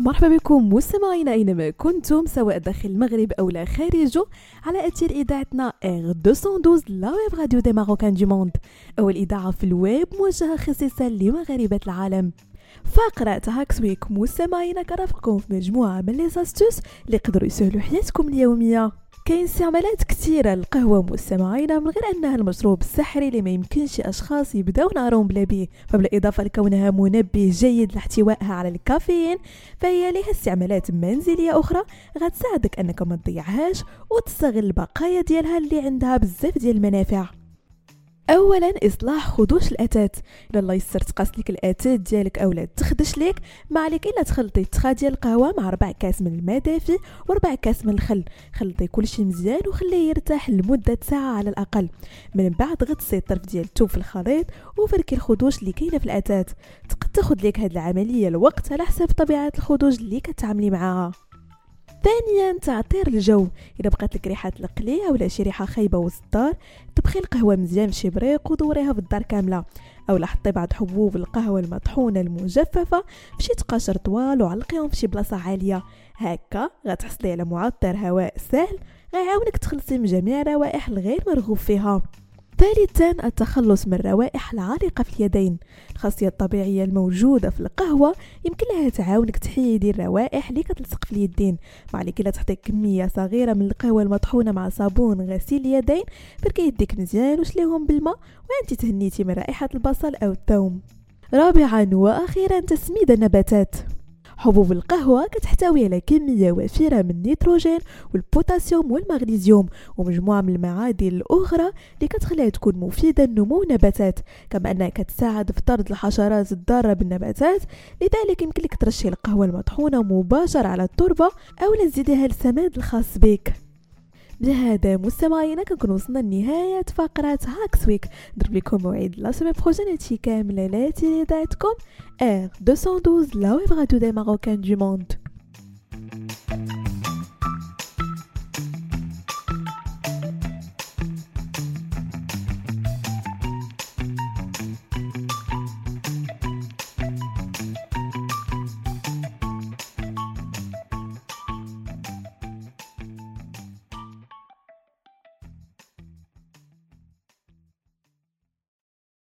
مرحبا بكم مستمعينا أينما كنتم سواء داخل المغرب أو لا خارجه على أثير إذاعتنا R212 la web radio des marocains du monde أول إذاعة في الويب موجهة خصيصا لمغاربة العالم. فقرة Hacks Week مستمعينا كنرافقكم في مجموعة من les astuces اللي يقدروا يسهلوا حياتكم اليومية. كاين استعمالات كثيره للقهوة مستمعينا من غير أنها المشروب السحري اللي ما يمكنش أشخاص يبداو نهارهم بلا بيه. فبالاضافه لكونها منبه جيد لاحتوائها على الكافيين فهي لها استعمالات منزلية أخرى غتساعدك أنك ما تضيعهاش وتستغل البقايا ديالها اللي عندها بزاف ديال المنافع. اولا إصلاح خدوش الأتات. الا الله يسر تقاس لك الأتات ديالك اولا تخدش ليك ما عليك إلا تخلطي تخا ديال القهوة مع ربع كاس من الماء دافي وربع كاس من الخل. خلطي كلشي مزيان وخليه يرتاح لمدة ساعة على الأقل. من بعد غطسي الطرف ديال الثوم في الخليط وفركي الخدوش اللي كاينة في الأتات. تقد تاخذ لك هاد العملية الوقت على حسب طبيعة الخدوش اللي كتعاملي معاها. ثانيا تعطير الجو. إذا بقات لك ريحه القلي ولا شي ريحة خايبة وسط الدار طبخي القهوة مزيان بشي بريق ودوريها في الدار كاملة. أو حطي بعض حبوب القهوة المطحونة المجففة في شي تقاشر طوال وعلقيهم في شي بلاصة عالية. هكا غتحصلي على معطر هواء سهل غيعاونك تخلصي من جميع الروائح الغير مرغوب فيها. ثالثا التخلص من الروائح العالقة في اليدين. الخاصية الطبيعية الموجودة في القهوة يمكن لها تعاونك تحيدي الروائح اللي كتلصق في اليدين ما عليك الا تحطي كمية صغيرة من القهوة المطحونة مع صابون غسيل اليدين فركي يديك مزيان وشليهم بالماء وأنت تهنيتي من رائحة البصل أو الثوم. رابعا وأخيرا تسميد النباتات. حبوب القهوة كتحتوي على كمية وفيرة من النيتروجين والبوتاسيوم والمغنيسيوم ومجموعة من المعادن الأخرى اللي كتخليها تكون مفيدة لنمو النباتات. كما أنها كتساعد في طرد الحشرات الضارة بالنباتات لذلك يمكن لك ترشي القهوة المطحونة مباشرة على التربة أو تزيدها السماد الخاص بك. بهذا مستمعينا كنكون وصلنا لنهاية فقرة Hacks Week نضرب لكم موعد la semaine prochaine هادشي كامل على télé R212 la web radio des marocains du monde